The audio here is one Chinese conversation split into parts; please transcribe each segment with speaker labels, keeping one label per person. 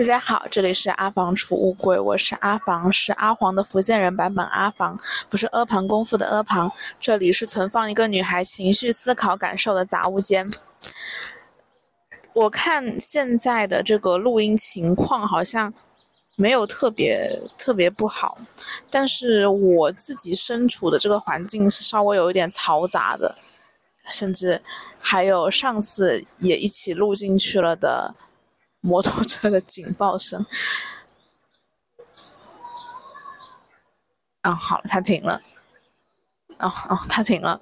Speaker 1: 大家好，这里是阿房储物柜，我是阿房，是阿黄的福建人版本阿房，不是阿房功夫的阿房。这里是存放一个女孩情绪、思考、感受的杂物间。我看现在的这个录音情况好像没有特别特别不好，但是我自己身处的这个环境是稍微有一点嘈杂的，甚至还有上次也一起录进去了的。摩托车的警报声。啊，好了，它停了。哦哦，它停了。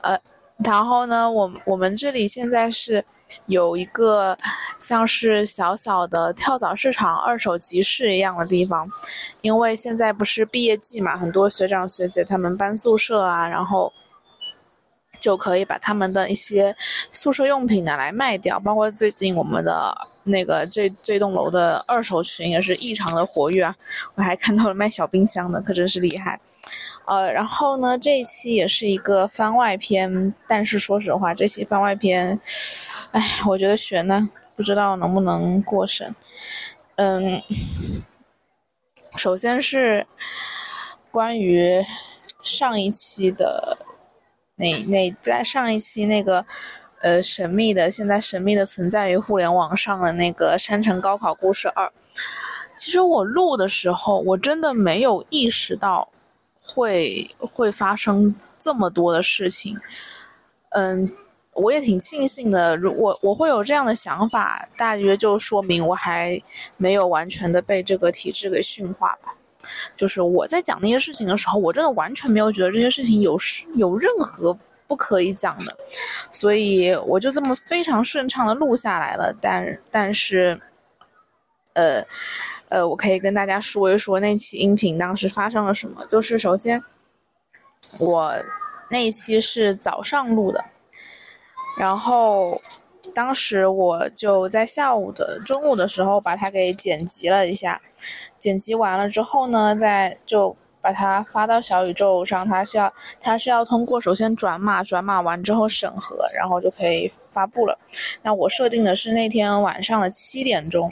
Speaker 1: 呃，然后呢，我我们这里现在是有一个像是小小的跳蚤市场、二手集市一样的地方，因为现在不是毕业季嘛，很多学长学姐他们搬宿舍啊，然后就可以把他们的一些宿舍用品拿来卖掉，包括最近我们的。那个这这栋楼的二手群也是异常的活跃啊！我还看到了卖小冰箱的，可真是厉害。呃，然后呢，这一期也是一个番外篇，但是说实话，这期番外篇，哎，我觉得悬呢，不知道能不能过审。嗯，首先是关于上一期的那那在上一期那个。呃，神秘的，现在神秘的存在于互联网上的那个《山城高考故事二》，其实我录的时候，我真的没有意识到会会发生这么多的事情。嗯，我也挺庆幸的，如我我会有这样的想法，大约就说明我还没有完全的被这个体制给驯化吧。就是我在讲那些事情的时候，我真的完全没有觉得这些事情有有任何。不可以讲的，所以我就这么非常顺畅的录下来了。但但是，呃呃，我可以跟大家说一说那期音频当时发生了什么。就是首先，我那一期是早上录的，然后当时我就在下午的中午的时候把它给剪辑了一下，剪辑完了之后呢，再就。把它发到小宇宙上，它是要它是要通过首先转码，转码完之后审核，然后就可以发布了。那我设定的是那天晚上的七点钟，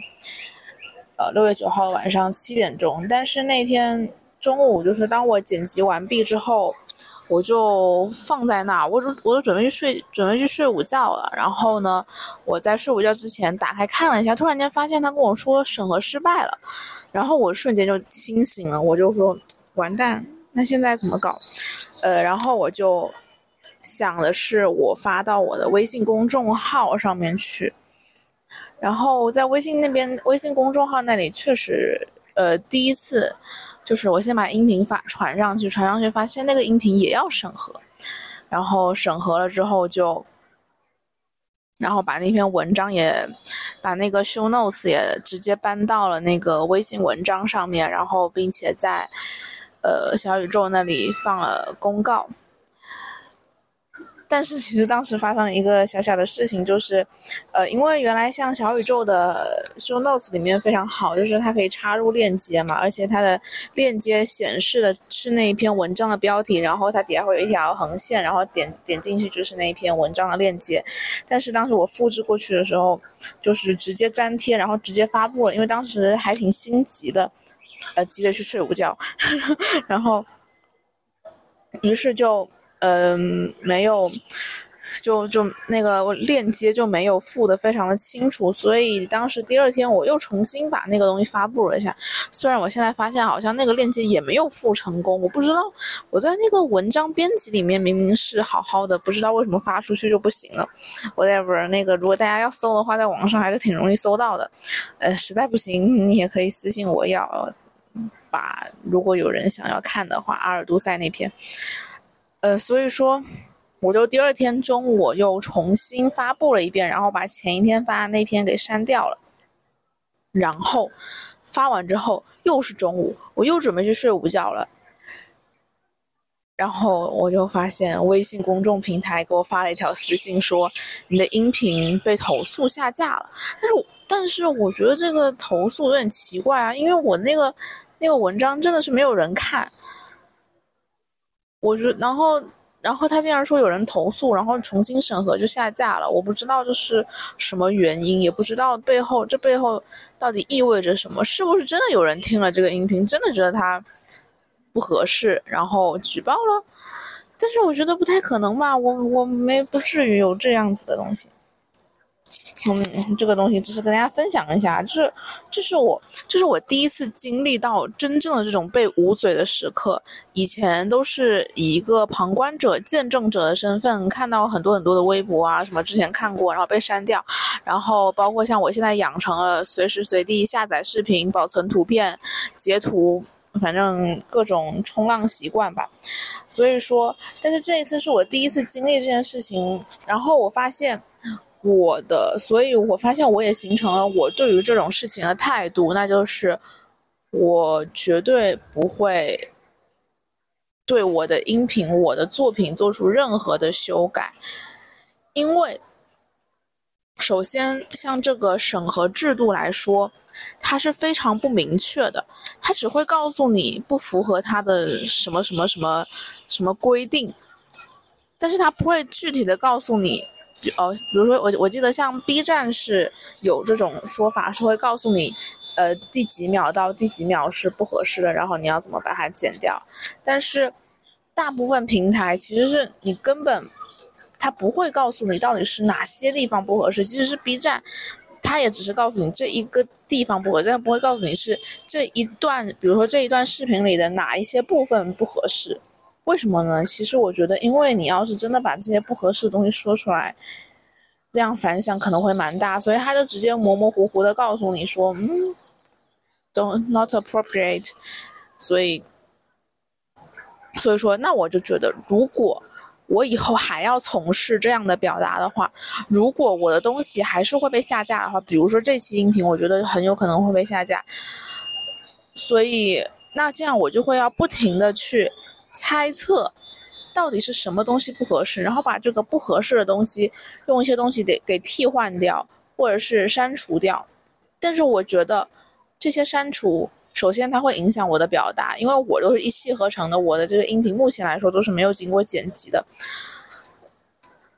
Speaker 1: 呃，六月九号晚上七点钟。但是那天中午，就是当我剪辑完毕之后，我就放在那儿，我就我就准备去睡，准备去睡午觉了。然后呢，我在睡午觉之前打开看了一下，突然间发现他跟我说审核失败了，然后我瞬间就清醒了，我就说。完蛋，那现在怎么搞？呃，然后我就想的是，我发到我的微信公众号上面去。然后在微信那边，微信公众号那里确实，呃，第一次就是我先把音频发传上去，传上去发现那个音频也要审核，然后审核了之后就，然后把那篇文章也把那个 show notes 也直接搬到了那个微信文章上面，然后并且在。呃，小宇宙那里放了公告，但是其实当时发生了一个小小的事情，就是，呃，因为原来像小宇宙的 show notes 里面非常好，就是它可以插入链接嘛，而且它的链接显示的是那一篇文章的标题，然后它底下会有一条横线，然后点点进去就是那一篇文章的链接。但是当时我复制过去的时候，就是直接粘贴，然后直接发布了，因为当时还挺心急的。呃，急着去睡午觉，然后，于是就，嗯，没有，就就那个链接就没有附的非常的清楚，所以当时第二天我又重新把那个东西发布了一下。虽然我现在发现好像那个链接也没有附成功，我不知道我在那个文章编辑里面明明是好好的，不知道为什么发出去就不行了。whatever，那个如果大家要搜的话，在网上还是挺容易搜到的。呃，实在不行，你也可以私信我要。把如果有人想要看的话，阿尔都塞那篇，呃，所以说我就第二天中午又重新发布了一遍，然后把前一天发的那篇给删掉了，然后发完之后又是中午，我又准备去睡午觉了，然后我就发现微信公众平台给我发了一条私信说你的音频被投诉下架了，但是但是我觉得这个投诉有点奇怪啊，因为我那个。那个文章真的是没有人看，我就然后然后他竟然说有人投诉，然后重新审核就下架了。我不知道这是什么原因，也不知道背后这背后到底意味着什么？是不是真的有人听了这个音频，真的觉得他不合适，然后举报了？但是我觉得不太可能吧，我我没不至于有这样子的东西。嗯，这个东西只是跟大家分享一下，这这是我这是我第一次经历到真正的这种被捂嘴的时刻。以前都是以一个旁观者、见证者的身份看到很多很多的微博啊，什么之前看过，然后被删掉，然后包括像我现在养成了随时随地下载视频、保存图片、截图，反正各种冲浪习惯吧。所以说，但是这一次是我第一次经历这件事情，然后我发现。我的，所以我发现我也形成了我对于这种事情的态度，那就是我绝对不会对我的音频、我的作品做出任何的修改，因为首先像这个审核制度来说，它是非常不明确的，它只会告诉你不符合它的什么什么什么什么规定，但是它不会具体的告诉你。哦，比如说我我记得像 B 站是有这种说法，是会告诉你，呃，第几秒到第几秒是不合适的，然后你要怎么把它剪掉。但是大部分平台其实是你根本他不会告诉你到底是哪些地方不合适。其实是 B 站，他也只是告诉你这一个地方不合适，但不会告诉你是这一段，比如说这一段视频里的哪一些部分不合适。为什么呢？其实我觉得，因为你要是真的把这些不合适的东西说出来，这样反响可能会蛮大，所以他就直接模模糊糊的告诉你说，嗯，don't not appropriate。所以，所以说，那我就觉得，如果我以后还要从事这样的表达的话，如果我的东西还是会被下架的话，比如说这期音频，我觉得很有可能会被下架。所以，那这样我就会要不停的去。猜测到底是什么东西不合适，然后把这个不合适的东西用一些东西得给替换掉，或者是删除掉。但是我觉得这些删除，首先它会影响我的表达，因为我都是一气呵成的，我的这个音频目前来说都是没有经过剪辑的。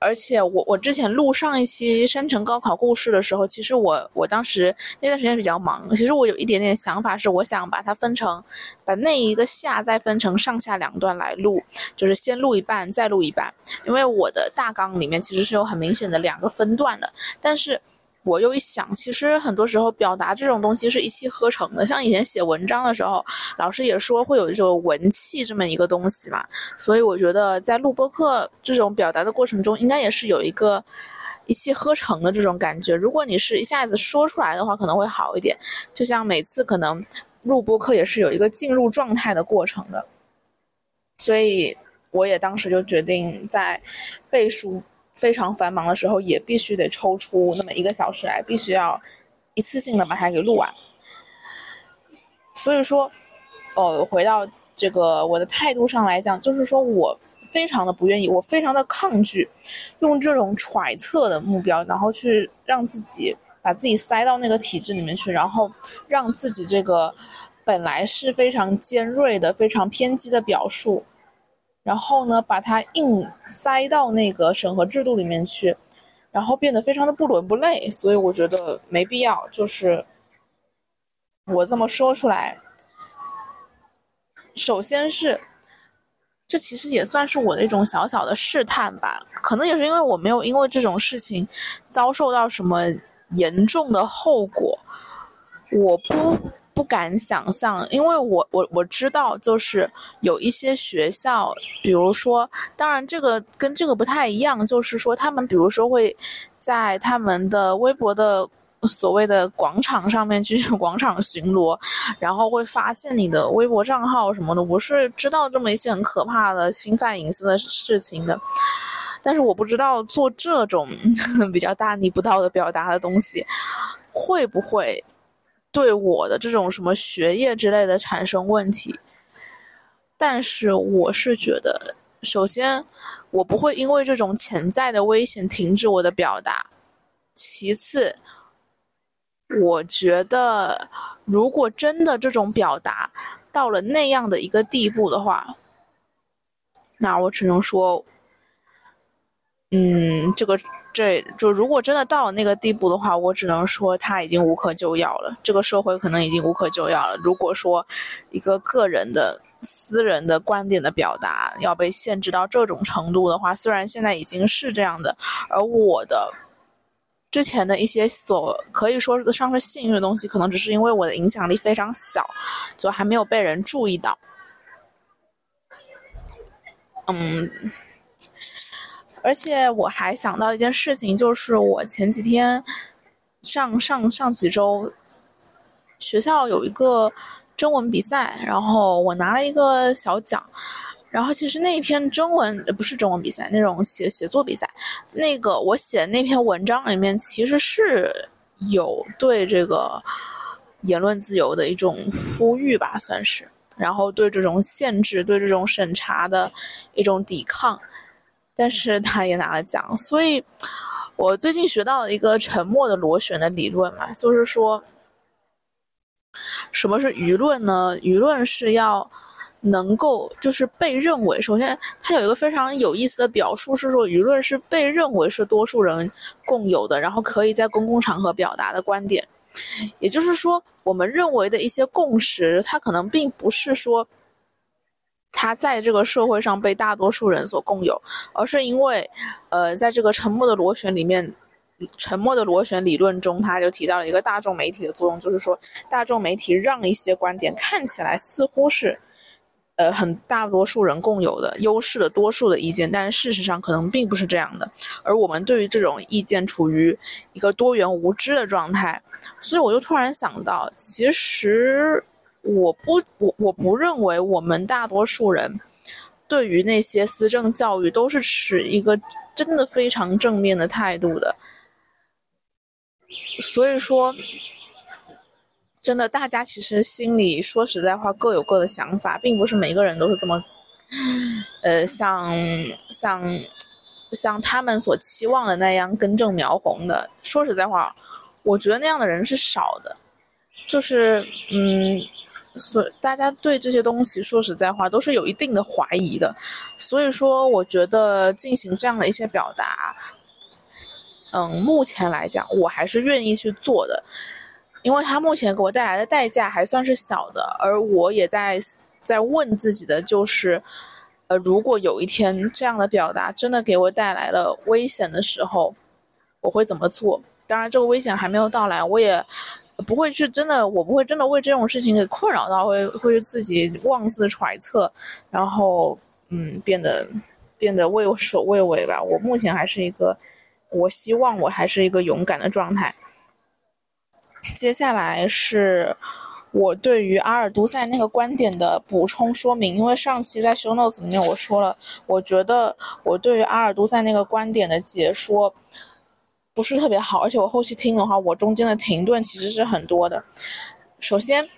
Speaker 1: 而且我我之前录上一期山城高考故事的时候，其实我我当时那段时间比较忙，其实我有一点点想法是，我想把它分成，把那一个下再分成上下两段来录，就是先录一半再录一半，因为我的大纲里面其实是有很明显的两个分段的，但是。我又一想，其实很多时候表达这种东西是一气呵成的。像以前写文章的时候，老师也说会有这种文气这么一个东西嘛。所以我觉得在录播课这种表达的过程中，应该也是有一个一气呵成的这种感觉。如果你是一下子说出来的话，可能会好一点。就像每次可能录播课也是有一个进入状态的过程的。所以我也当时就决定在背书。非常繁忙的时候，也必须得抽出那么一个小时来，必须要一次性的把它给录完。所以说，呃，回到这个我的态度上来讲，就是说我非常的不愿意，我非常的抗拒用这种揣测的目标，然后去让自己把自己塞到那个体制里面去，然后让自己这个本来是非常尖锐的、非常偏激的表述。然后呢，把它硬塞到那个审核制度里面去，然后变得非常的不伦不类，所以我觉得没必要。就是我这么说出来，首先是，这其实也算是我的一种小小的试探吧。可能也是因为我没有因为这种事情遭受到什么严重的后果，我不。不敢想象，因为我我我知道，就是有一些学校，比如说，当然这个跟这个不太一样，就是说他们比如说会在他们的微博的所谓的广场上面去广场巡逻，然后会发现你的微博账号什么的。我是知道这么一些很可怕的侵犯隐私的事情的，但是我不知道做这种 比较大逆不道的表达的东西会不会。对我的这种什么学业之类的产生问题，但是我是觉得，首先我不会因为这种潜在的危险停止我的表达。其次，我觉得如果真的这种表达到了那样的一个地步的话，那我只能说，嗯，这个这就如果真的到了那个地步的话，我只能说他已经无可救药了。这个社会可能已经无可救药了。如果说一个个人的私人的观点的表达要被限制到这种程度的话，虽然现在已经是这样的，而我的之前的一些所可以说上是幸运的东西，可能只是因为我的影响力非常小，就还没有被人注意到。嗯，而且我还想到一件事情，就是我前几天上上上几周学校有一个征文比赛，然后我拿了一个小奖。然后其实那一篇征文不是征文比赛，那种写写作比赛，那个我写那篇文章里面其实是有对这个言论自由的一种呼吁吧，算是。然后对这种限制、对这种审查的一种抵抗，但是他也拿了奖。所以，我最近学到了一个沉默的螺旋的理论嘛，就是说，什么是舆论呢？舆论是要能够就是被认为，首先它有一个非常有意思的表述是说，舆论是被认为是多数人共有的，然后可以在公共场合表达的观点。也就是说，我们认为的一些共识，它可能并不是说，它在这个社会上被大多数人所共有，而是因为，呃，在这个沉默的螺旋里面，沉默的螺旋理论中，它就提到了一个大众媒体的作用，就是说，大众媒体让一些观点看起来似乎是。呃，很大多数人共有的优势的多数的意见，但事实上可能并不是这样的。而我们对于这种意见处于一个多元无知的状态，所以我就突然想到，其实我不我我不认为我们大多数人对于那些思政教育都是持一个真的非常正面的态度的。所以说。真的，大家其实心里说实在话各有各的想法，并不是每个人都是这么，呃，像像像他们所期望的那样根正苗红的。说实在话，我觉得那样的人是少的。就是嗯，所大家对这些东西说实在话都是有一定的怀疑的。所以说，我觉得进行这样的一些表达，嗯，目前来讲，我还是愿意去做的。因为他目前给我带来的代价还算是小的，而我也在在问自己的就是，呃，如果有一天这样的表达真的给我带来了危险的时候，我会怎么做？当然，这个危险还没有到来，我也不会去真的，我不会真的为这种事情给困扰到，会会自己妄自揣测，然后嗯，变得变得畏首畏尾吧。我目前还是一个，我希望我还是一个勇敢的状态。接下来是我对于阿尔都塞那个观点的补充说明，因为上期在 show notes 里面我说了，我觉得我对于阿尔都塞那个观点的解说不是特别好，而且我后期听的话，我中间的停顿其实是很多的。首先，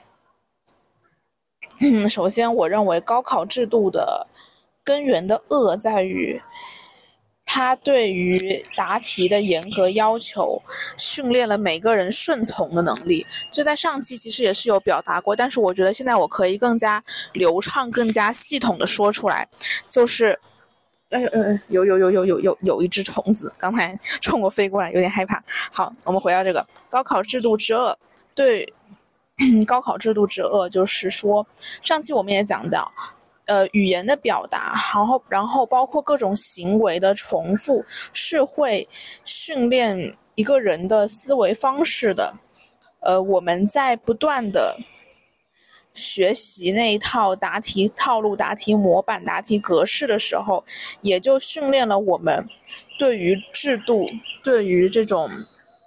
Speaker 1: 首先我认为高考制度的根源的恶在于。他对于答题的严格要求，训练了每个人顺从的能力。这在上期其实也是有表达过，但是我觉得现在我可以更加流畅、更加系统的说出来。就是，嗯嗯嗯，有有有有有有有一只虫子刚才 冲我飞过来，有点害怕。好，我们回到这个高考制度之恶。对，高考制度之恶，就是说，上期我们也讲到。呃，语言的表达，然后，然后包括各种行为的重复，是会训练一个人的思维方式的。呃，我们在不断的学习那一套答题套路、答题模板、答题格式的时候，也就训练了我们对于制度、对于这种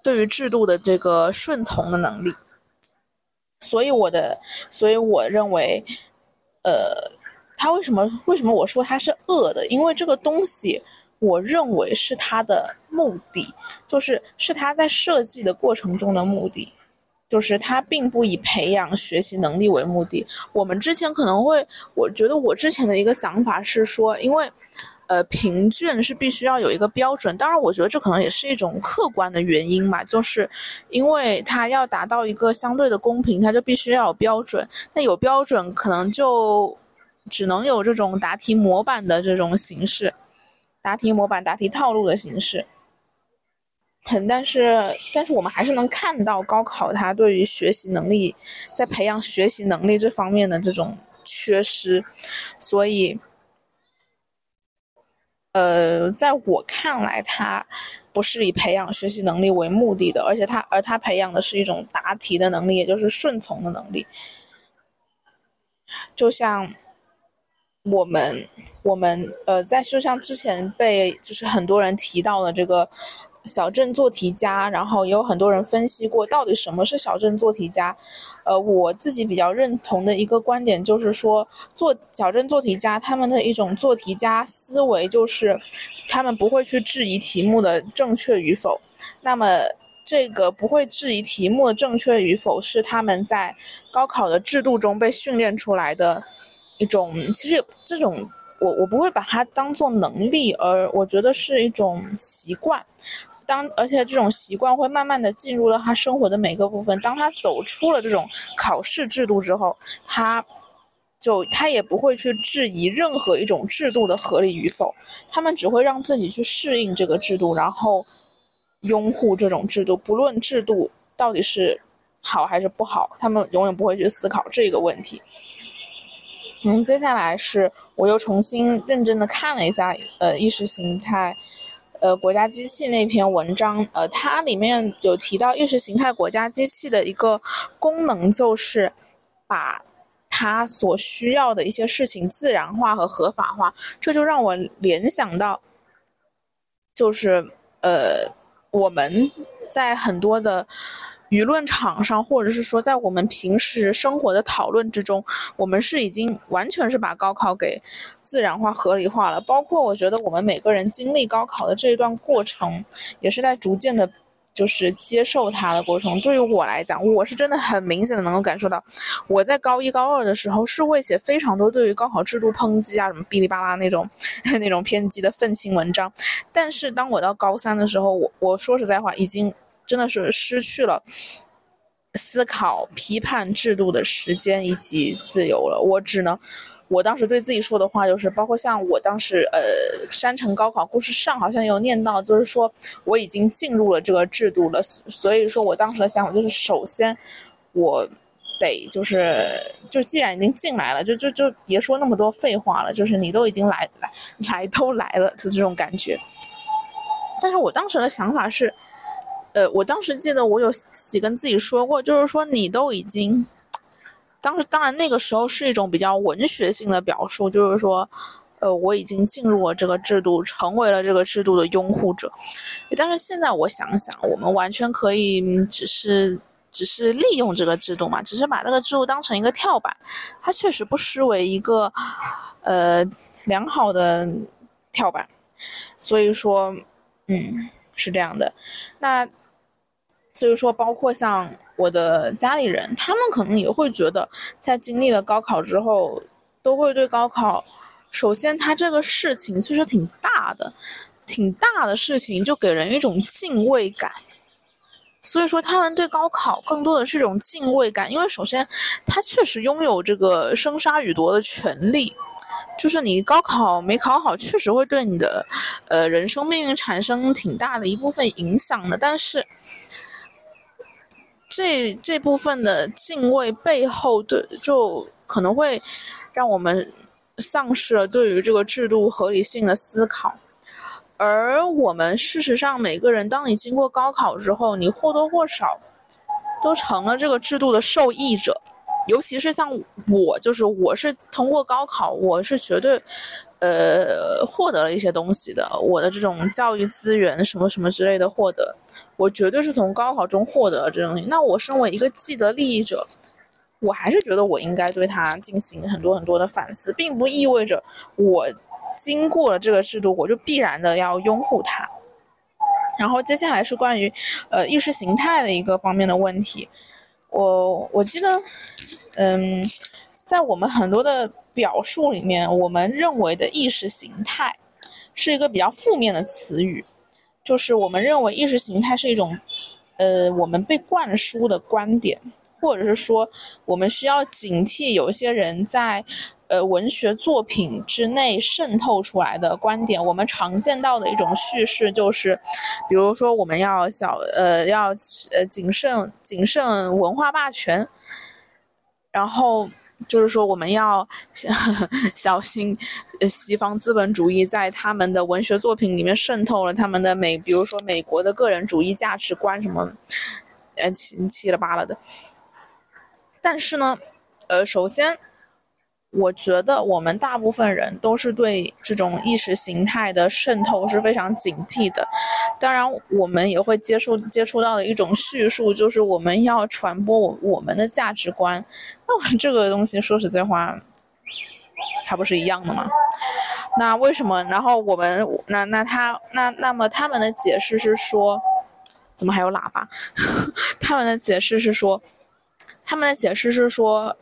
Speaker 1: 对于制度的这个顺从的能力。所以，我的，所以我认为，呃。他为什么？为什么我说他是恶的？因为这个东西，我认为是他的目的，就是是他在设计的过程中的目的，就是他并不以培养学习能力为目的。我们之前可能会，我觉得我之前的一个想法是说，因为，呃，评卷是必须要有一个标准。当然，我觉得这可能也是一种客观的原因嘛，就是因为它要达到一个相对的公平，它就必须要有标准。那有标准，可能就。只能有这种答题模板的这种形式，答题模板、答题套路的形式。很，但是，但是我们还是能看到高考它对于学习能力，在培养学习能力这方面的这种缺失，所以，呃，在我看来，它不是以培养学习能力为目的的，而且它，而它培养的是一种答题的能力，也就是顺从的能力，就像。我们我们呃，在就像之前被就是很多人提到的这个小镇做题家，然后也有很多人分析过到底什么是小镇做题家。呃，我自己比较认同的一个观点就是说，做小镇做题家他们的一种做题家思维就是他们不会去质疑题目的正确与否。那么这个不会质疑题目的正确与否是他们在高考的制度中被训练出来的。一种其实这种我我不会把它当做能力，而我觉得是一种习惯。当而且这种习惯会慢慢的进入了他生活的每个部分。当他走出了这种考试制度之后，他就他也不会去质疑任何一种制度的合理与否。他们只会让自己去适应这个制度，然后拥护这种制度，不论制度到底是好还是不好，他们永远不会去思考这个问题。嗯，接下来是我又重新认真的看了一下，呃，意识形态，呃，国家机器那篇文章，呃，它里面有提到意识形态国家机器的一个功能，就是把它所需要的一些事情自然化和合法化，这就让我联想到，就是呃，我们在很多的。舆论场上，或者是说在我们平时生活的讨论之中，我们是已经完全是把高考给自然化、合理化了。包括我觉得我们每个人经历高考的这一段过程，也是在逐渐的，就是接受它的过程。对于我来讲，我是真的很明显的能够感受到，我在高一、高二的时候是会写非常多对于高考制度抨击啊，什么哔哩吧啦那种 那种偏激的愤青文章。但是当我到高三的时候，我我说实在话，已经。真的是失去了思考、批判制度的时间以及自由了。我只能，我当时对自己说的话就是，包括像我当时，呃，山城高考故事上好像有念到，就是说我已经进入了这个制度了。所以说我当时的想法就是，首先我得就是，就既然已经进来了，就就就别说那么多废话了。就是你都已经来来来都来了，就这种感觉。但是我当时的想法是。呃，我当时记得我有自己跟自己说过，就是说你都已经，当时当然那个时候是一种比较文学性的表述，就是说，呃，我已经进入了这个制度，成为了这个制度的拥护者。但是现在我想想，我们完全可以只是只是利用这个制度嘛，只是把这个制度当成一个跳板，它确实不失为一个呃良好的跳板。所以说，嗯，是这样的，那。所以说，包括像我的家里人，他们可能也会觉得，在经历了高考之后，都会对高考，首先，它这个事情其实挺大的，挺大的事情，就给人一种敬畏感。所以说，他们对高考更多的是一种敬畏感，因为首先，他确实拥有这个生杀予夺的权利，就是你高考没考好，确实会对你的，呃，人生命运产生挺大的一部分影响的，但是。这这部分的敬畏背后，对就可能会让我们丧失了对于这个制度合理性的思考。而我们事实上，每个人，当你经过高考之后，你或多或少都成了这个制度的受益者。尤其是像我，就是我是通过高考，我是绝对。呃，获得了一些东西的，我的这种教育资源什么什么之类的获得，我绝对是从高考中获得了这种。那我身为一个既得利益者，我还是觉得我应该对他进行很多很多的反思，并不意味着我经过了这个制度，我就必然的要拥护他。然后接下来是关于呃意识形态的一个方面的问题，我我记得，嗯，在我们很多的。表述里面，我们认为的意识形态是一个比较负面的词语，就是我们认为意识形态是一种，呃，我们被灌输的观点，或者是说，我们需要警惕有一些人在呃文学作品之内渗透出来的观点。我们常见到的一种叙事就是，比如说我们要小呃要呃谨慎谨慎文化霸权，然后。就是说，我们要小 心，西方资本主义在他们的文学作品里面渗透了他们的美，比如说美国的个人主义价值观什么，呃七七了八了的。但是呢，呃，首先。我觉得我们大部分人都是对这种意识形态的渗透是非常警惕的。当然，我们也会接触接触到的一种叙述，就是我们要传播我我们的价值观。那我这个东西说实在话，它不是一样的吗？那为什么？然后我们那那他那那么他们的解释是说，怎么还有喇叭？他们的解释是说，他们的解释是说。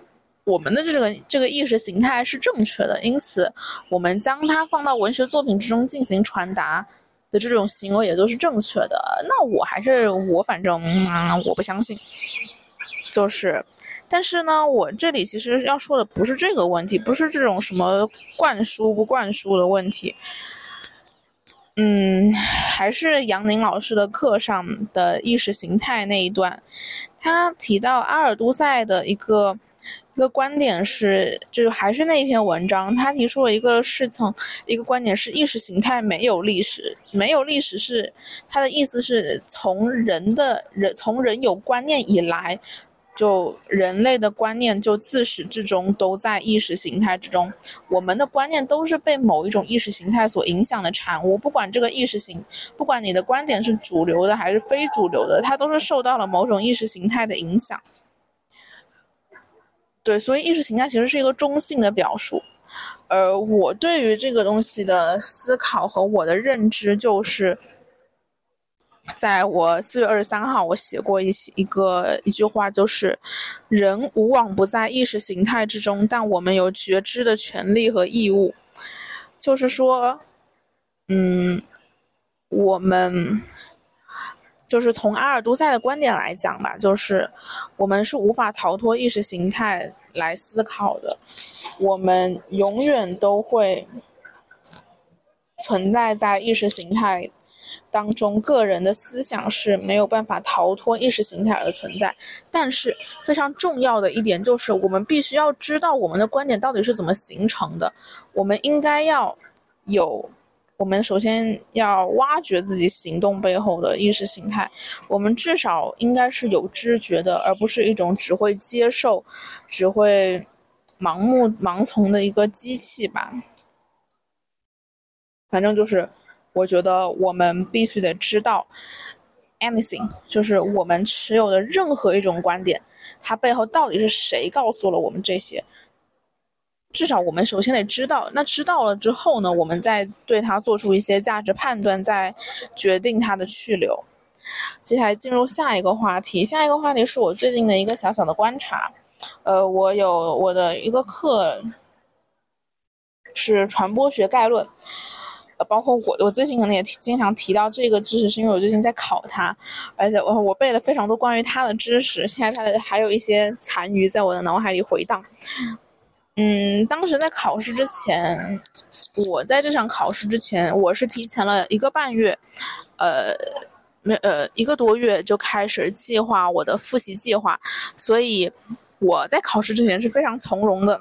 Speaker 1: 我们的这个这个意识形态是正确的，因此我们将它放到文学作品之中进行传达的这种行为也都是正确的。那我还是我反正啊，我不相信。就是，但是呢，我这里其实要说的不是这个问题，不是这种什么灌输不灌输的问题。嗯，还是杨宁老师的课上的意识形态那一段，他提到阿尔都塞的一个。一个观点是，就是还是那一篇文章，他提出了一个是从一个观点是意识形态没有历史，没有历史是他的意思是从人的人从人有观念以来，就人类的观念就自始至终都在意识形态之中，我们的观念都是被某一种意识形态所影响的产物，不管这个意识形，不管你的观点是主流的还是非主流的，它都是受到了某种意识形态的影响。对，所以意识形态其实是一个中性的表述，而我对于这个东西的思考和我的认知，就是在我四月二十三号，我写过一一个一句话，就是人无往不在意识形态之中，但我们有觉知的权利和义务，就是说，嗯，我们。就是从阿尔都塞的观点来讲吧，就是我们是无法逃脱意识形态来思考的，我们永远都会存在在意识形态当中，个人的思想是没有办法逃脱意识形态而存在。但是非常重要的一点就是，我们必须要知道我们的观点到底是怎么形成的，我们应该要有。我们首先要挖掘自己行动背后的意识形态，我们至少应该是有知觉的，而不是一种只会接受、只会盲目盲从的一个机器吧。反正就是，我觉得我们必须得知道，anything，就是我们持有的任何一种观点，它背后到底是谁告诉了我们这些。至少我们首先得知道，那知道了之后呢，我们再对它做出一些价值判断，再决定它的去留。接下来进入下一个话题，下一个话题是我最近的一个小小的观察。呃，我有我的一个课是传播学概论，呃，包括我我最近可能也经常提到这个知识，是因为我最近在考它，而且我我背了非常多关于它的知识，现在它的还有一些残余在我的脑海里回荡。嗯，当时在考试之前，我在这场考试之前，我是提前了一个半月，呃，没呃一个多月就开始计划我的复习计划，所以我在考试之前是非常从容的。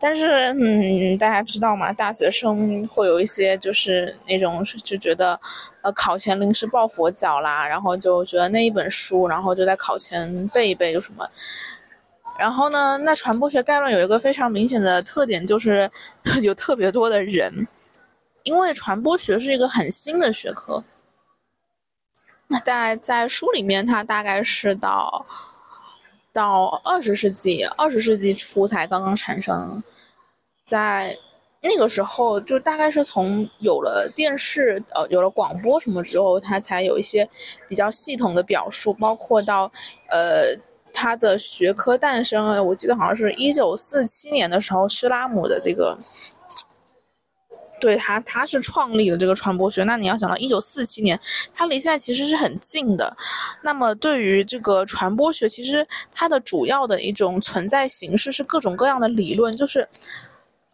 Speaker 1: 但是，嗯，大家知道吗？大学生会有一些就是那种就觉得，呃，考前临时抱佛脚啦，然后就觉得那一本书，然后就在考前背一背，就什么。然后呢？那传播学概论有一个非常明显的特点，就是 有特别多的人，因为传播学是一个很新的学科。那在在书里面，它大概是到到二十世纪二十世纪初才刚刚产生，在那个时候，就大概是从有了电视呃有了广播什么之后，它才有一些比较系统的表述，包括到呃。它的学科诞生，我记得好像是一九四七年的时候，施拉姆的这个，对他，他是创立了这个传播学。那你要想到一九四七年，他离现在其实是很近的。那么对于这个传播学，其实它的主要的一种存在形式是各种各样的理论，就是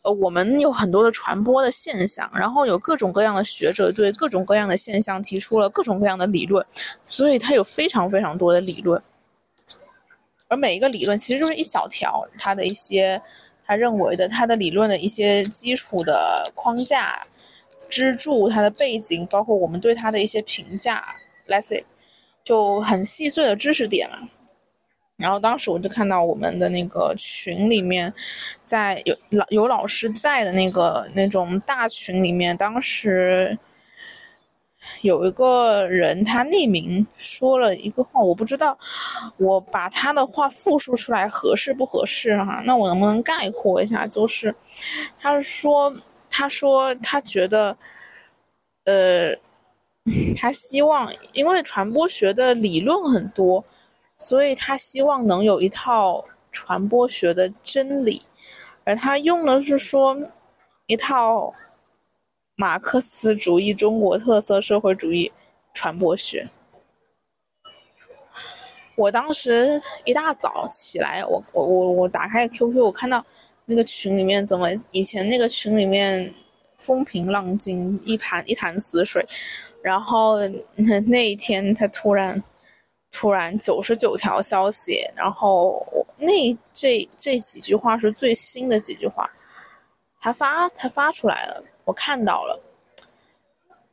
Speaker 1: 呃，我们有很多的传播的现象，然后有各种各样的学者对各种各样的现象提出了各种各样的理论，所以它有非常非常多的理论。而每一个理论其实就是一小条，它的一些。他认为的，他的理论的一些基础的框架、支柱，他的背景，包括我们对他的一些评价，let's say，就很细碎的知识点嘛。然后当时我就看到我们的那个群里面，在有老有老师在的那个那种大群里面，当时。有一个人，他匿名说了一个话，我不知道，我把他的话复述出来合适不合适哈？那我能不能概括一下？就是，他说，他说他觉得，呃，他希望，因为传播学的理论很多，所以他希望能有一套传播学的真理，而他用的是说一套。马克思主义中国特色社会主义传播学。我当时一大早起来，我我我我打开 QQ，我看到那个群里面怎么以前那个群里面风平浪静，一潭一潭死水，然后那那一天他突然突然九十九条消息，然后那这这几句话是最新的几句话，他发他发出来了。我看到了，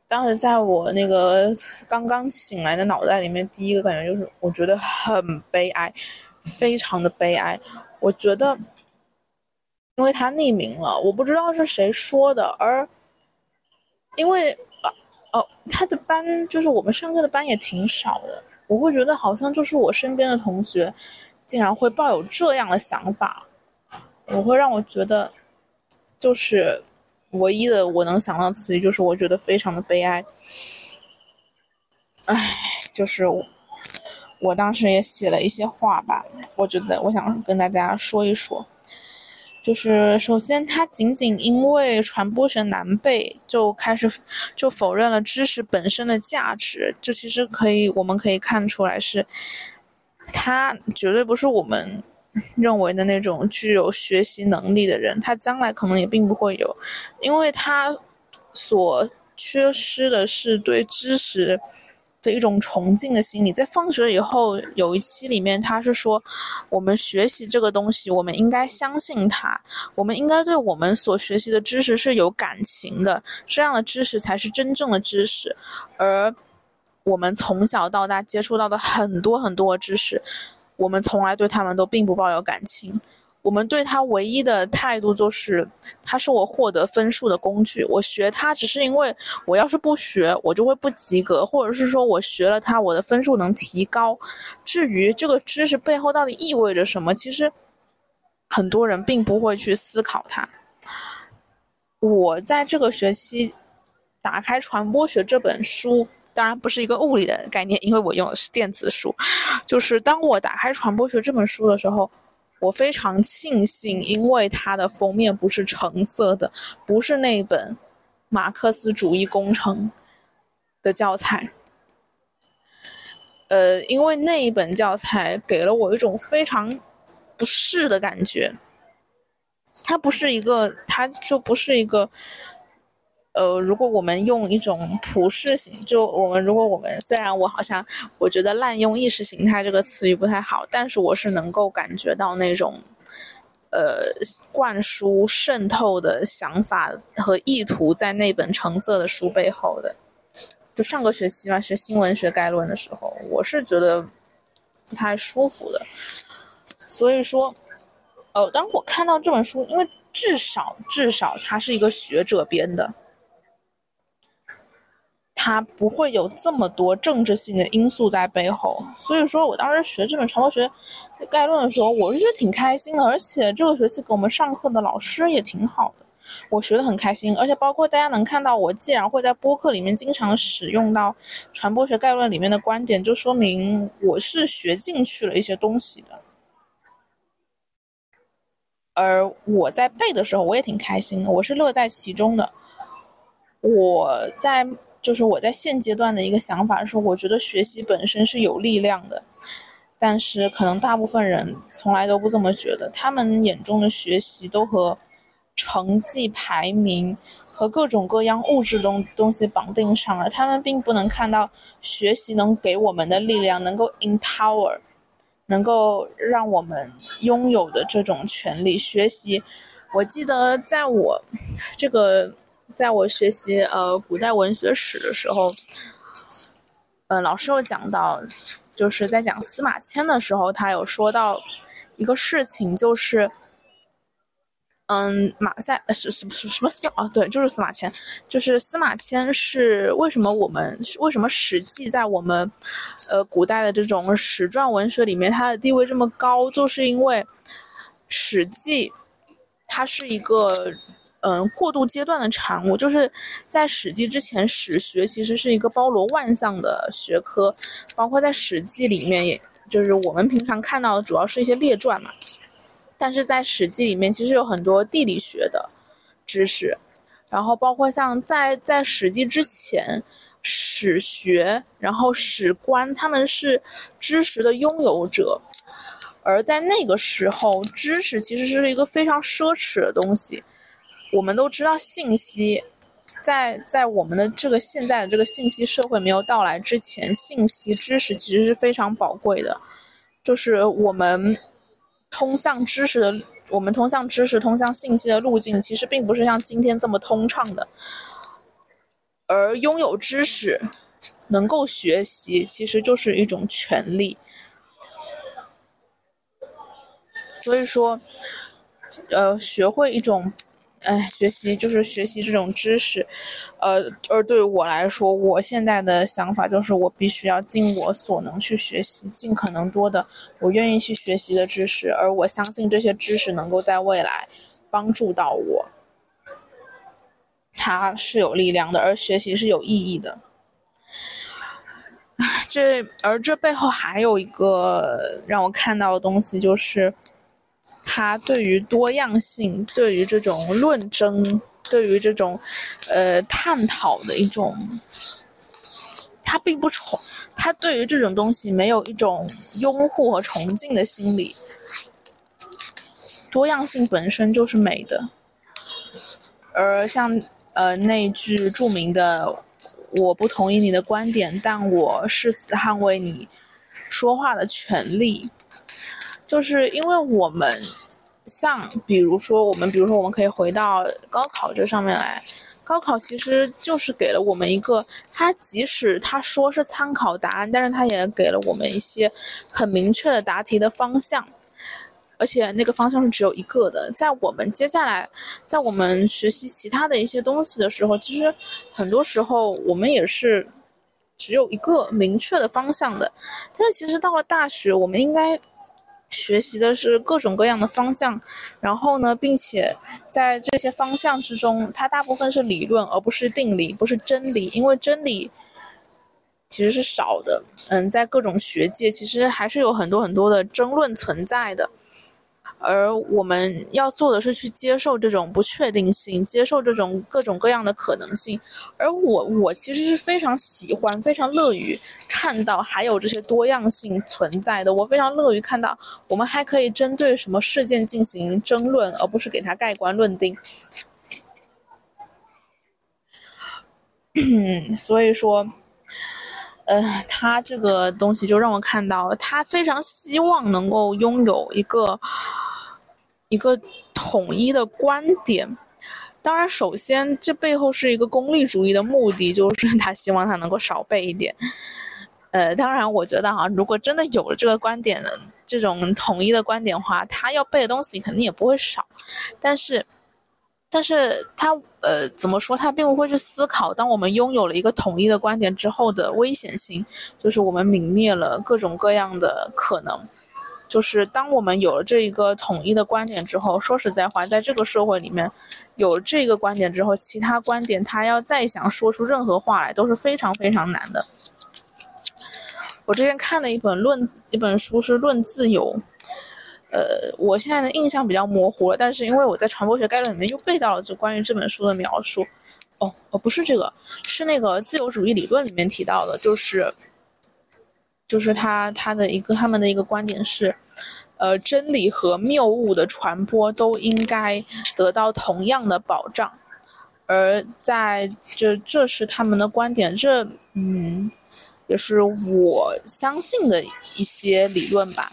Speaker 1: 当时在我那个刚刚醒来的脑袋里面，第一个感觉就是，我觉得很悲哀，非常的悲哀。我觉得，因为他匿名了，我不知道是谁说的，而因为哦，他的班就是我们上课的班也挺少的，我会觉得好像就是我身边的同学竟然会抱有这样的想法，我会让我觉得就是。唯一的我能想到词语就是，我觉得非常的悲哀。唉，就是我，我当时也写了一些话吧。我觉得我想跟大家说一说，就是首先，他仅仅因为传播学难背就开始就否认了知识本身的价值，这其实可以我们可以看出来是，他绝对不是我们。认为的那种具有学习能力的人，他将来可能也并不会有，因为他所缺失的是对知识的一种崇敬的心理。在放学以后有一期里面，他是说，我们学习这个东西，我们应该相信它，我们应该对我们所学习的知识是有感情的，这样的知识才是真正的知识。而我们从小到大接触到的很多很多知识。我们从来对他们都并不抱有感情，我们对他唯一的态度就是，他是我获得分数的工具。我学他只是因为我要是不学，我就会不及格，或者是说我学了他，我的分数能提高。至于这个知识背后到底意味着什么，其实很多人并不会去思考它。我在这个学期打开《传播学》这本书。当然不是一个物理的概念，因为我用的是电子书。就是当我打开《传播学》这本书的时候，我非常庆幸，因为它的封面不是橙色的，不是那本马克思主义工程的教材。呃，因为那一本教材给了我一种非常不适的感觉。它不是一个，它就不是一个。呃，如果我们用一种普世型，就我们如果我们虽然我好像我觉得滥用意识形态这个词语不太好，但是我是能够感觉到那种，呃，灌输渗透的想法和意图在那本橙色的书背后的。就上个学期嘛，学新闻学概论的时候，我是觉得不太舒服的。所以说，呃，当我看到这本书，因为至少至少它是一个学者编的。它不会有这么多政治性的因素在背后，所以说我当时学这本传播学概论的时候，我是觉得挺开心的，而且这个学期给我们上课的老师也挺好的，我学得很开心，而且包括大家能看到我既然会在播客里面经常使用到传播学概论里面的观点，就说明我是学进去了一些东西的，而我在背的时候我也挺开心的，我是乐在其中的。我在就是我在现阶段的一个想法是，我觉得学习本身是有力量的，但是可能大部分人从来都不这么觉得，他们眼中的学习都和成绩排名和各种各样物质东东西绑定上了，他们并不能看到学习能给我们的力量，能够 empower，能够让我们拥有的这种权利。学习，我记得在我这个。在我学习呃古代文学史的时候，嗯，老师有讲到，就是在讲司马迁的时候，他有说到一个事情，就是，嗯，马赛是什什什么司啊？对，就是司马迁，就是司马迁是为什么我们为什么《史记》在我们呃古代的这种史传文学里面它的地位这么高，就是因为《史记》它是一个。嗯，过渡阶段的产物，就是在《史记》之前，史学其实是一个包罗万象的学科，包括在《史记》里面，也就是我们平常看到的主要是一些列传嘛。但是在《史记》里面，其实有很多地理学的知识，然后包括像在在《史记》之前，史学，然后史官，他们是知识的拥有者，而在那个时候，知识其实是一个非常奢侈的东西。我们都知道，信息在在我们的这个现在的这个信息社会没有到来之前，信息知识其实是非常宝贵的。就是我们通向知识的，我们通向知识、通向信息的路径，其实并不是像今天这么通畅的。而拥有知识，能够学习，其实就是一种权利。所以说，呃，学会一种。哎，学习就是学习这种知识，呃，而对我来说，我现在的想法就是，我必须要尽我所能去学习，尽可能多的我愿意去学习的知识，而我相信这些知识能够在未来帮助到我，它是有力量的，而学习是有意义的。这而这背后还有一个让我看到的东西，就是。他对于多样性，对于这种论争，对于这种，呃，探讨的一种，他并不崇，他对于这种东西没有一种拥护和崇敬的心理。多样性本身就是美的，而像呃那句著名的“我不同意你的观点，但我誓死捍卫你说话的权利”。就是因为我们，像比如说我们，比如说我们可以回到高考这上面来，高考其实就是给了我们一个，它即使他说是参考答案，但是他也给了我们一些很明确的答题的方向，而且那个方向是只有一个的。在我们接下来，在我们学习其他的一些东西的时候，其实很多时候我们也是只有一个明确的方向的，但是其实到了大学，我们应该。学习的是各种各样的方向，然后呢，并且在这些方向之中，它大部分是理论，而不是定理，不是真理，因为真理其实是少的。嗯，在各种学界，其实还是有很多很多的争论存在的。而我们要做的是去接受这种不确定性，接受这种各种各样的可能性。而我，我其实是非常喜欢、非常乐于看到还有这些多样性存在的。我非常乐于看到我们还可以针对什么事件进行争论，而不是给它盖棺论定。所以说，呃，他这个东西就让我看到，他非常希望能够拥有一个。一个统一的观点，当然，首先这背后是一个功利主义的目的，就是他希望他能够少背一点。呃，当然，我觉得哈，如果真的有了这个观点这种统一的观点话，他要背的东西肯定也不会少。但是，但是他呃，怎么说？他并不会去思考，当我们拥有了一个统一的观点之后的危险性，就是我们泯灭了各种各样的可能。就是当我们有了这一个统一的观点之后，说实在话，在这个社会里面，有这个观点之后，其他观点他要再想说出任何话来都是非常非常难的。我之前看了一本论一本书是《论自由》，呃，我现在的印象比较模糊了，但是因为我在传播学概论里面又背到了这关于这本书的描述，哦哦，不是这个，是那个自由主义理论里面提到的，就是，就是他他的一个他们的一个观点是，呃，真理和谬误的传播都应该得到同样的保障，而在这这是他们的观点，这嗯，也是我相信的一些理论吧。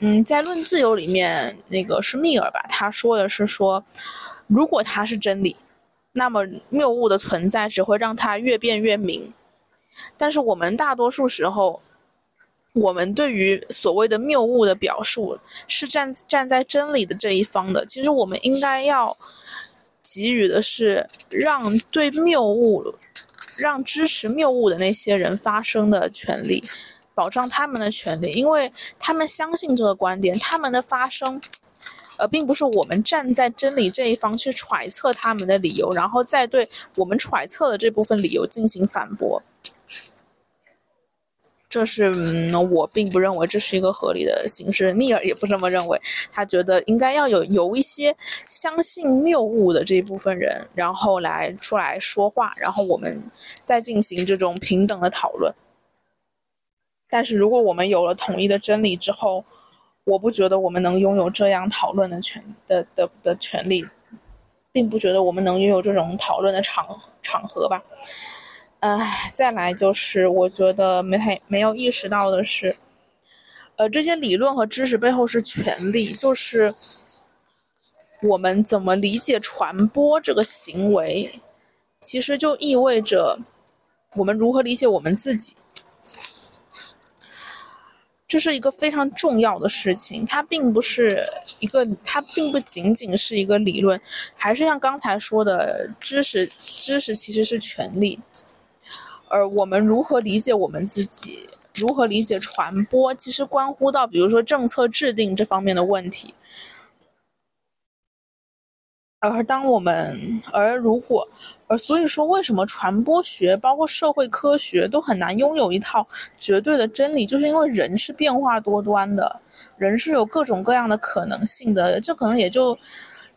Speaker 1: 嗯，在《论自由》里面，那个是密尔吧，他说的是说，如果它是真理。那么谬误的存在只会让它越变越明，但是我们大多数时候，我们对于所谓的谬误的表述是站站在真理的这一方的。其实我们应该要给予的是让对谬误、让支持谬误的那些人发声的权利，保障他们的权利，因为他们相信这个观点，他们的发声。呃，并不是我们站在真理这一方去揣测他们的理由，然后再对我们揣测的这部分理由进行反驳。这是嗯，我并不认为这是一个合理的形式。密尔也不这么认为，他觉得应该要有由一些相信谬误的这一部分人，然后来出来说话，然后我们再进行这种平等的讨论。但是如果我们有了统一的真理之后，我不觉得我们能拥有这样讨论的权的的的权利，并不觉得我们能拥有这种讨论的场场合吧。唉，再来就是我觉得没没有意识到的是，呃，这些理论和知识背后是权利，就是我们怎么理解传播这个行为，其实就意味着我们如何理解我们自己。这是一个非常重要的事情，它并不是一个，它并不仅仅是一个理论，还是像刚才说的，知识，知识其实是权利，而我们如何理解我们自己，如何理解传播，其实关乎到，比如说政策制定这方面的问题。而当我们，而如果，而所以说，为什么传播学包括社会科学都很难拥有一套绝对的真理，就是因为人是变化多端的，人是有各种各样的可能性的，这可能也就，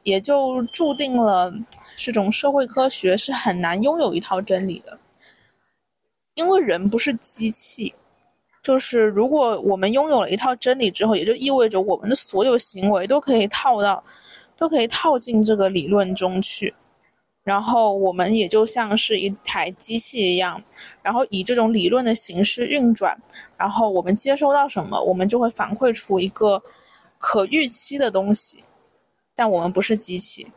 Speaker 1: 也就注定了这种社会科学是很难拥有一套真理的，因为人不是机器，就是如果我们拥有了一套真理之后，也就意味着我们的所有行为都可以套到。都可以套进这个理论中去，然后我们也就像是一台机器一样，然后以这种理论的形式运转，然后我们接收到什么，我们就会反馈出一个可预期的东西。但我们不是机器。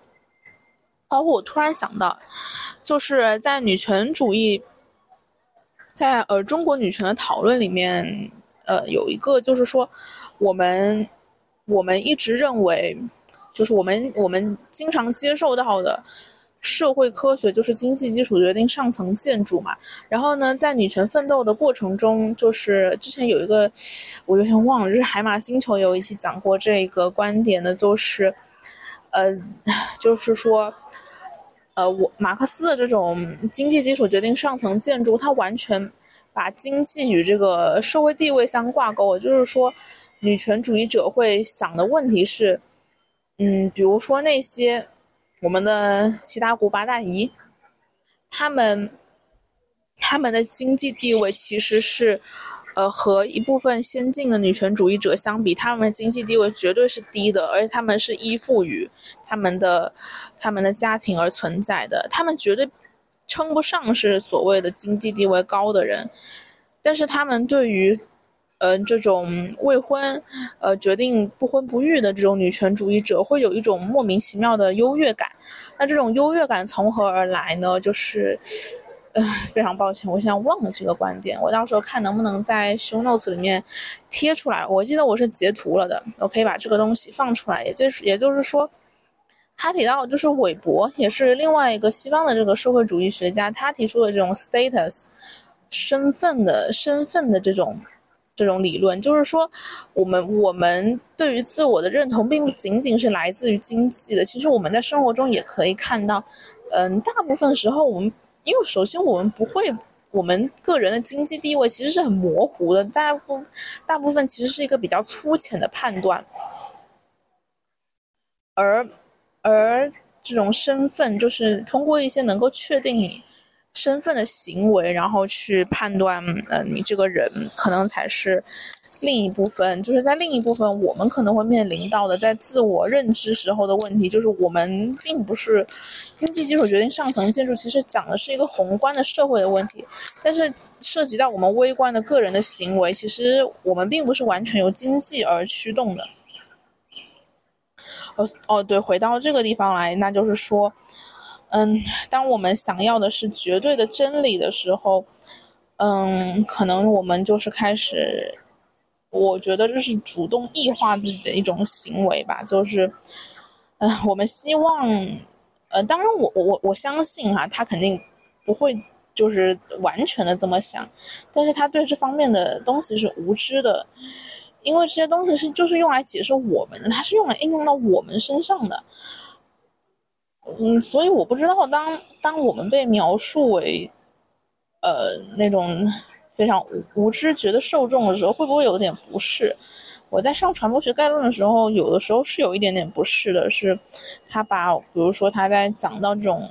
Speaker 1: 包括我突然想到，就是在女权主义，在呃中国女权的讨论里面，呃有一个就是说，我们我们一直认为。就是我们我们经常接受到的社会科学，就是经济基础决定上层建筑嘛。然后呢，在女权奋斗的过程中，就是之前有一个我有点忘了，就是海马星球有一期讲过这个观点的，就是呃，就是说呃，我马克思的这种经济基础决定上层建筑，它完全把经济与这个社会地位相挂钩。就是说，女权主义者会想的问题是。嗯，比如说那些我们的七大姑八大姨，他们他们的经济地位其实是，呃，和一部分先进的女权主义者相比，他们的经济地位绝对是低的，而且他们是依附于他们的他们的家庭而存在的，他们绝对称不上是所谓的经济地位高的人，但是他们对于。嗯，这种未婚，呃，决定不婚不育的这种女权主义者，会有一种莫名其妙的优越感。那这种优越感从何而来呢？就是，呃，非常抱歉，我现在忘了这个观点。我到时候看能不能在 show notes 里面贴出来。我记得我是截图了的，我可以把这个东西放出来。也就是，也就是说，他提到就是韦伯，也是另外一个西方的这个社会主义学家，他提出的这种 status 身份的身份的这种。这种理论就是说，我们我们对于自我的认同，并不仅仅是来自于经济的。其实我们在生活中也可以看到，嗯，大部分时候我们，因为首先我们不会，我们个人的经济地位其实是很模糊的，大部大部分其实是一个比较粗浅的判断，而而这种身份，就是通过一些能够确定你。身份的行为，然后去判断，呃，你这个人可能才是另一部分，就是在另一部分，我们可能会面临到的，在自我认知时候的问题，就是我们并不是经济基础决定上层建筑，其实讲的是一个宏观的社会的问题，但是涉及到我们微观的个人的行为，其实我们并不是完全由经济而驱动的。哦哦，对，回到这个地方来，那就是说。嗯，当我们想要的是绝对的真理的时候，嗯，可能我们就是开始，我觉得这是主动异化自己的一种行为吧。就是，嗯，我们希望，呃，当然，我我我相信哈，他肯定不会就是完全的这么想，但是他对这方面的东西是无知的，因为这些东西是就是用来解释我们的，它是用来应用到我们身上的。嗯，所以我不知道，当当我们被描述为，呃，那种非常无无知觉的受众的时候，会不会有点不适？我在上传播学概论的时候，有的时候是有一点点不适的，是他把，比如说他在讲到这种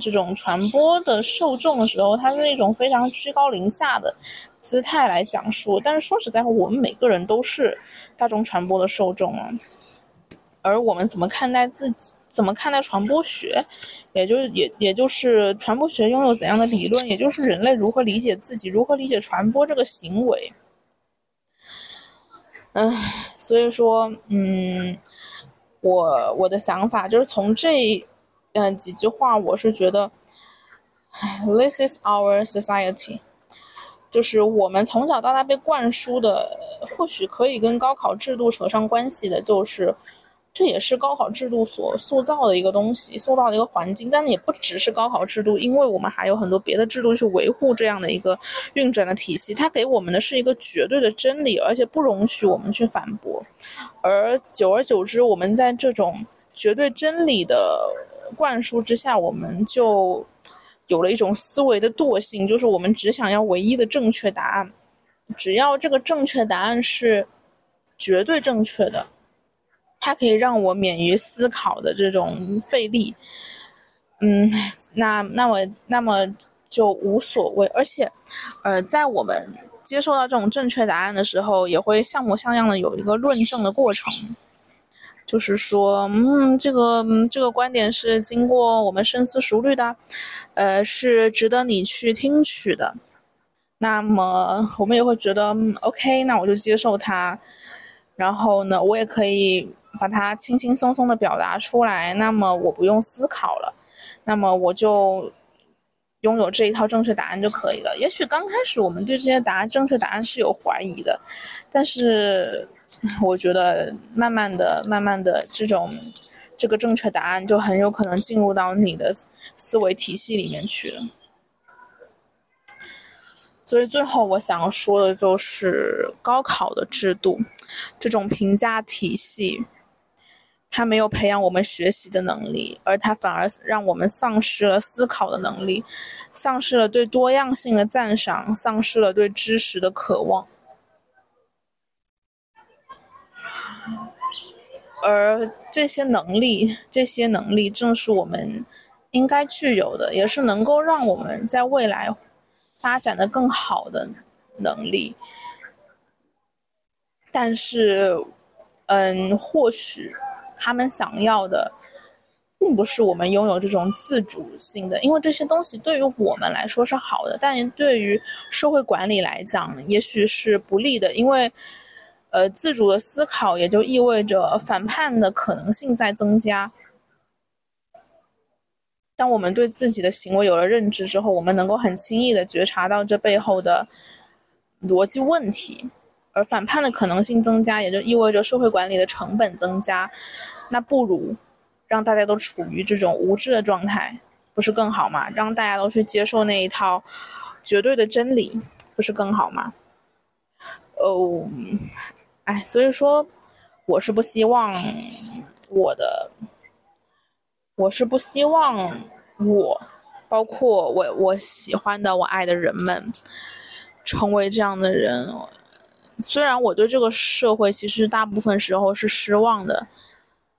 Speaker 1: 这种传播的受众的时候，他是一种非常居高临下的姿态来讲述。但是说实在话，我们每个人都是大众传播的受众啊，而我们怎么看待自己？怎么看待传播学？也就是也也就是传播学拥有怎样的理论？也就是人类如何理解自己，如何理解传播这个行为？嗯，所以说，嗯，我我的想法就是从这嗯几句话，我是觉得，This is our society，就是我们从小到大被灌输的，或许可以跟高考制度扯上关系的，就是。这也是高考制度所塑造的一个东西，塑造的一个环境。但也不只是高考制度，因为我们还有很多别的制度去维护这样的一个运转的体系。它给我们的是一个绝对的真理，而且不容许我们去反驳。而久而久之，我们在这种绝对真理的灌输之下，我们就有了一种思维的惰性，就是我们只想要唯一的正确答案，只要这个正确答案是绝对正确的。它可以让我免于思考的这种费力，嗯，那那么那么就无所谓。而且，呃，在我们接受到这种正确答案的时候，也会像模像样的有一个论证的过程，就是说，嗯，这个这个观点是经过我们深思熟虑的，呃，是值得你去听取的。那么我们也会觉得，OK，那我就接受它。然后呢，我也可以。把它轻轻松松的表达出来，那么我不用思考了，那么我就拥有这一套正确答案就可以了。也许刚开始我们对这些答案正确答案是有怀疑的，但是 我觉得慢慢的、慢慢的，这种这个正确答案就很有可能进入到你的思维体系里面去了。所以最后我想说的就是高考的制度，这种评价体系。他没有培养我们学习的能力，而他反而让我们丧失了思考的能力，丧失了对多样性的赞赏，丧失了对知识的渴望。而这些能力，这些能力正是我们应该具有的，也是能够让我们在未来发展的更好的能力。但是，嗯，或许。他们想要的，并不是我们拥有这种自主性的，因为这些东西对于我们来说是好的，但对于社会管理来讲，也许是不利的。因为，呃，自主的思考也就意味着反叛的可能性在增加。当我们对自己的行为有了认知之后，我们能够很轻易的觉察到这背后的逻辑问题。而反叛的可能性增加，也就意味着社会管理的成本增加。那不如让大家都处于这种无知的状态，不是更好吗？让大家都去接受那一套绝对的真理，不是更好吗？哦，哎，所以说，我是不希望我的，我是不希望我，包括我我喜欢的、我爱的人们，成为这样的人。虽然我对这个社会其实大部分时候是失望的，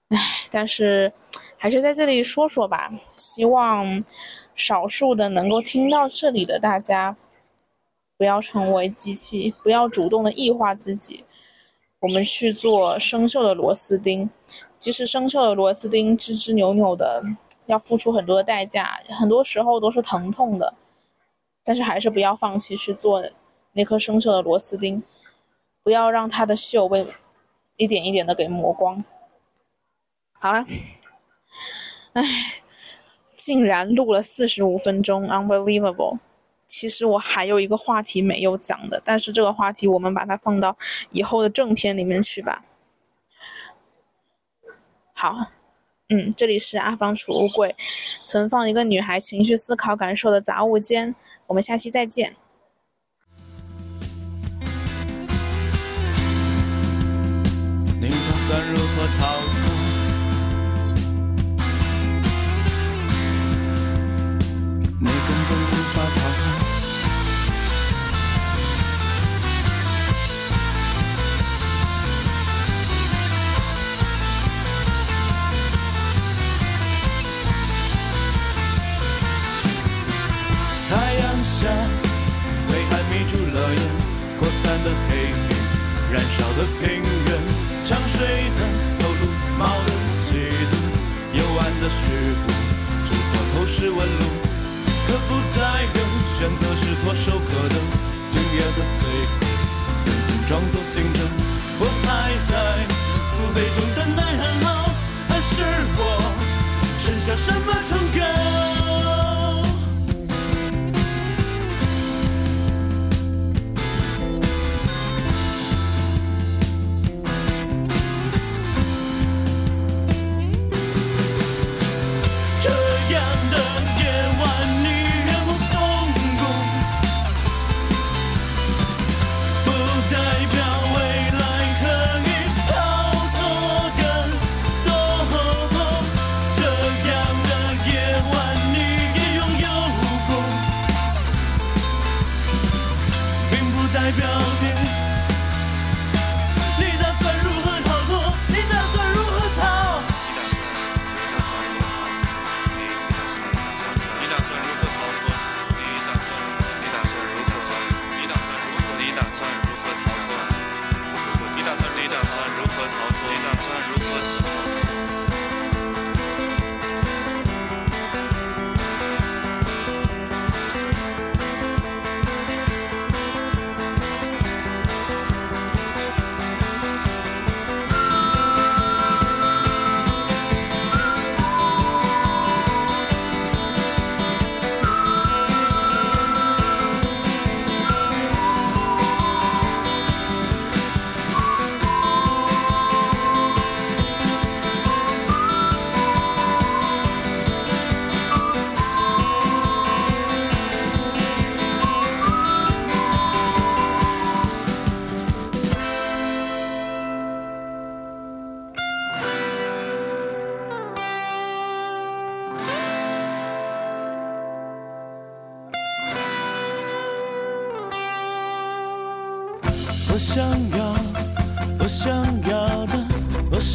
Speaker 1: 唉，但是还是在这里说说吧。希望少数的能够听到这里的大家，不要成为机器，不要主动的异化自己。我们去做生锈的螺丝钉，即使生锈的螺丝钉吱吱扭扭的，要付出很多的代价，很多时候都是疼痛的。但是还是不要放弃去做那颗生锈的螺丝钉，不要让它的锈被一点一点的给磨光。好了，唉，竟然录了四十五分钟，unbelievable。其实我还有一个话题没有讲的，但是这个话题我们把它放到以后的正片里面去吧。好，嗯，这里是阿芳储物柜，存放一个女孩情绪、思考、感受的杂物间。我们下期再见。
Speaker 2: 燃烧的平原，长水的头颅，冒的气度，幽暗的虚无，烛火透视纹路，可不再有选择是唾手可得，今夜的最后，纷纷装作醒着，我还在宿醉中等待很好，还是我剩下什么成根？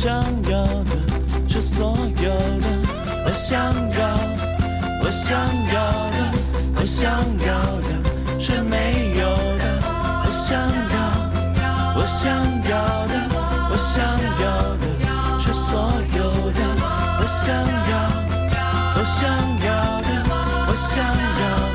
Speaker 2: 想要的是所有
Speaker 3: 的，
Speaker 2: 我想要，我想要的，我想要的是没有的，我想要，我想要的，我想要的是所有的，我想要，我想要的，我想要。